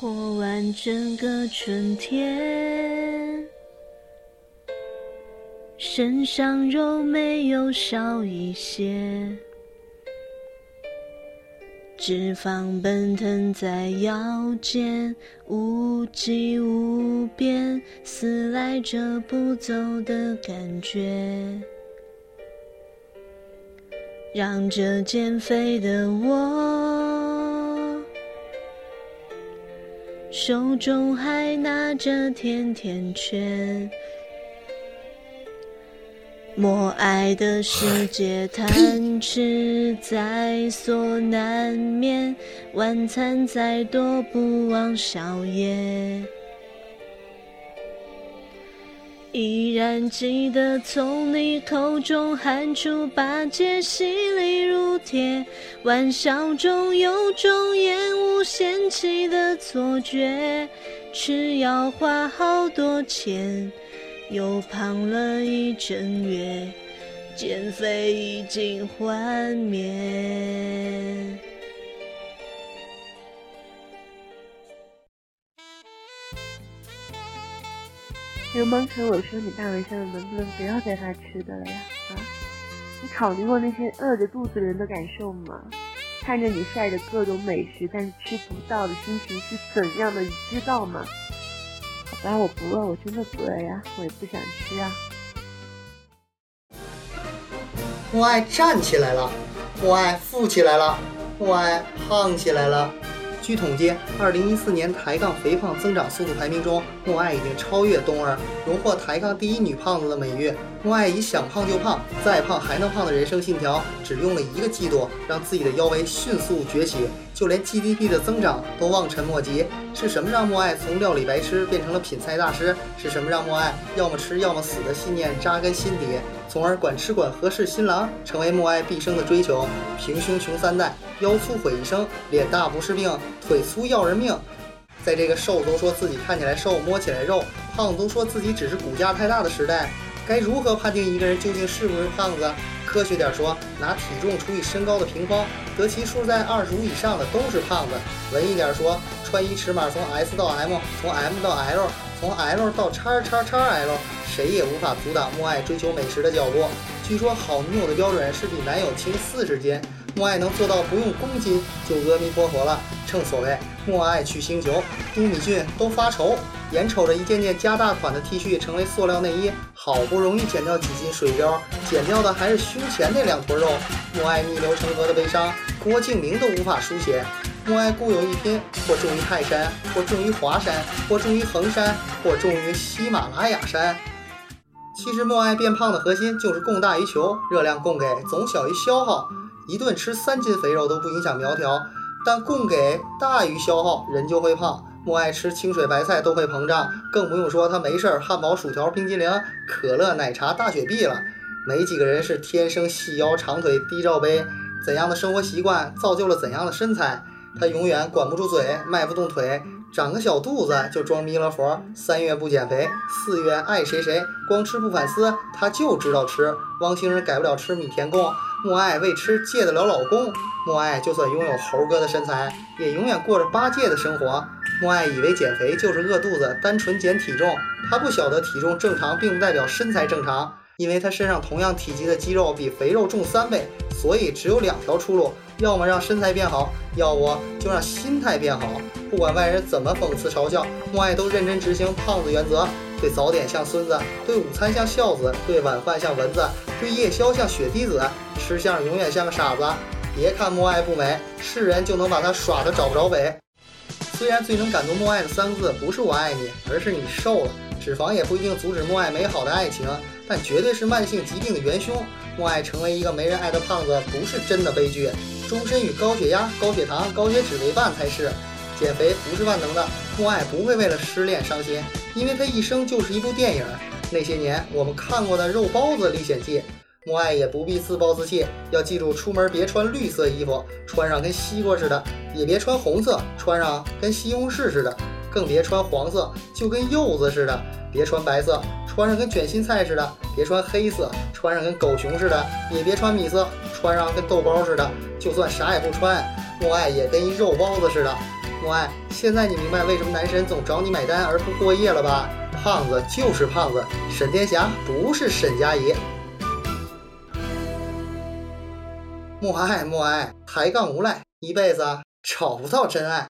过完整个春天，身上肉没有少一些，脂肪奔腾在腰间，无际无边，撕来着不走的感觉，让这减肥的我。手中还拿着甜甜圈，默哀的世界，贪吃在所难免，晚餐再多不忘宵夜。依然记得从你口中喊出八戒，犀利如铁，玩笑中有种厌恶嫌弃的错觉。吃药花好多钱，又胖了一整月，减肥已经幻灭。流氓可我说：“你大晚上能不能不要带他吃的了呀？啊，你考虑过那些饿着肚子人的感受吗？看着你晒着各种美食，但是吃不到的心情是怎样的？你知道吗？好吧，我不饿，我真的不饿呀，我也不想吃啊。”默爱站起来了，默爱富起来了，默爱胖起来了。据统计，二零一四年抬杠肥胖增长速度排名中，默爱已经超越冬儿，荣获抬杠第一女胖子的美誉。默爱以想胖就胖，再胖还能胖的人生信条，只用了一个季度，让自己的腰围迅速崛起，就连 GDP 的增长都望尘莫及。是什么让默爱从料理白痴变成了品菜大师？是什么让默爱要么吃要么死的信念扎根心底，从而管吃管喝是新郎，成为默爱毕生的追求？平胸穷三代，腰粗毁一生，脸大不是病，腿粗要人命。在这个瘦都说自己看起来瘦，摸起来肉；胖都说自己只是骨架太大的时代。该如何判定一个人究竟是不是胖子？科学点说，拿体重除以身高的平方，得其数在二十五以上的都是胖子。文艺点说，穿衣尺码从 S 到 M，从 M 到 L，从 L 到叉叉叉 L，谁也无法阻挡默爱追求美食的脚步。据说好女友的标准是比男友轻四十斤，默爱能做到不用公斤就阿弥陀佛了。正所谓默爱去星球，都米俊都发愁。眼瞅着一件件加大款的 T 恤成为塑料内衣，好不容易减掉几斤水膘，减掉的还是胸前那两坨肉。默爱逆流成河的悲伤，郭敬明都无法书写。默爱固有一拼，或重于泰山，或重于华山，或重于衡山，或重于喜马拉雅山。其实默爱变胖的核心就是供大于求，热量供给总小于消耗。一顿吃三斤肥肉都不影响苗条，但供给大于消耗，人就会胖。默爱吃清水白菜都会膨胀，更不用说他没事儿汉堡、薯条、冰激凌、可乐、奶茶、大雪碧了。没几个人是天生细腰长腿低罩杯，怎样的生活习惯造就了怎样的身材？他永远管不住嘴，迈不动腿，长个小肚子就装弥勒佛。三月不减肥，四月爱谁谁，光吃不反思，他就知道吃。汪星人改不了吃米田共，默爱为吃戒得了老公。默爱就算拥有猴哥的身材，也永远过着八戒的生活。默爱以为减肥就是饿肚子，单纯减体重。他不晓得体重正常并不代表身材正常，因为他身上同样体积的肌肉比肥肉重三倍，所以只有两条出路：要么让身材变好，要不就让心态变好。不管外人怎么讽刺嘲笑，默爱都认真执行胖子原则：对早点像孙子，对午餐像孝子，对晚饭像蚊子，对夜宵像雪滴子，吃相永远像个傻子。别看默爱不美，是人就能把他耍得找不着北。虽然最能感动默爱的三个字不是我爱你，而是你瘦了。脂肪也不一定阻止默爱美好的爱情，但绝对是慢性疾病的元凶。默爱成为一个没人爱的胖子，不是真的悲剧，终身与高血压、高血糖、高血脂为伴才是。减肥不是万能的，默爱不会为了失恋伤心，因为他一生就是一部电影。那些年我们看过的《肉包子历险记》。默爱也不必自暴自弃，要记住出门别穿绿色衣服，穿上跟西瓜似的；也别穿红色，穿上跟西红柿似的；更别穿黄色就跟柚子似的别穿白色穿上跟卷心菜似的别穿黑色穿上跟狗熊似的也别穿米色穿上跟豆包似的就算啥也不穿。莫爱也跟一肉包子似的。莫爱现在你明白为什么男神总找你买单而不过夜了吧？胖子就是胖子沈天霞不是沈佳宜。莫爱莫爱抬杠无赖一辈子找不到真爱。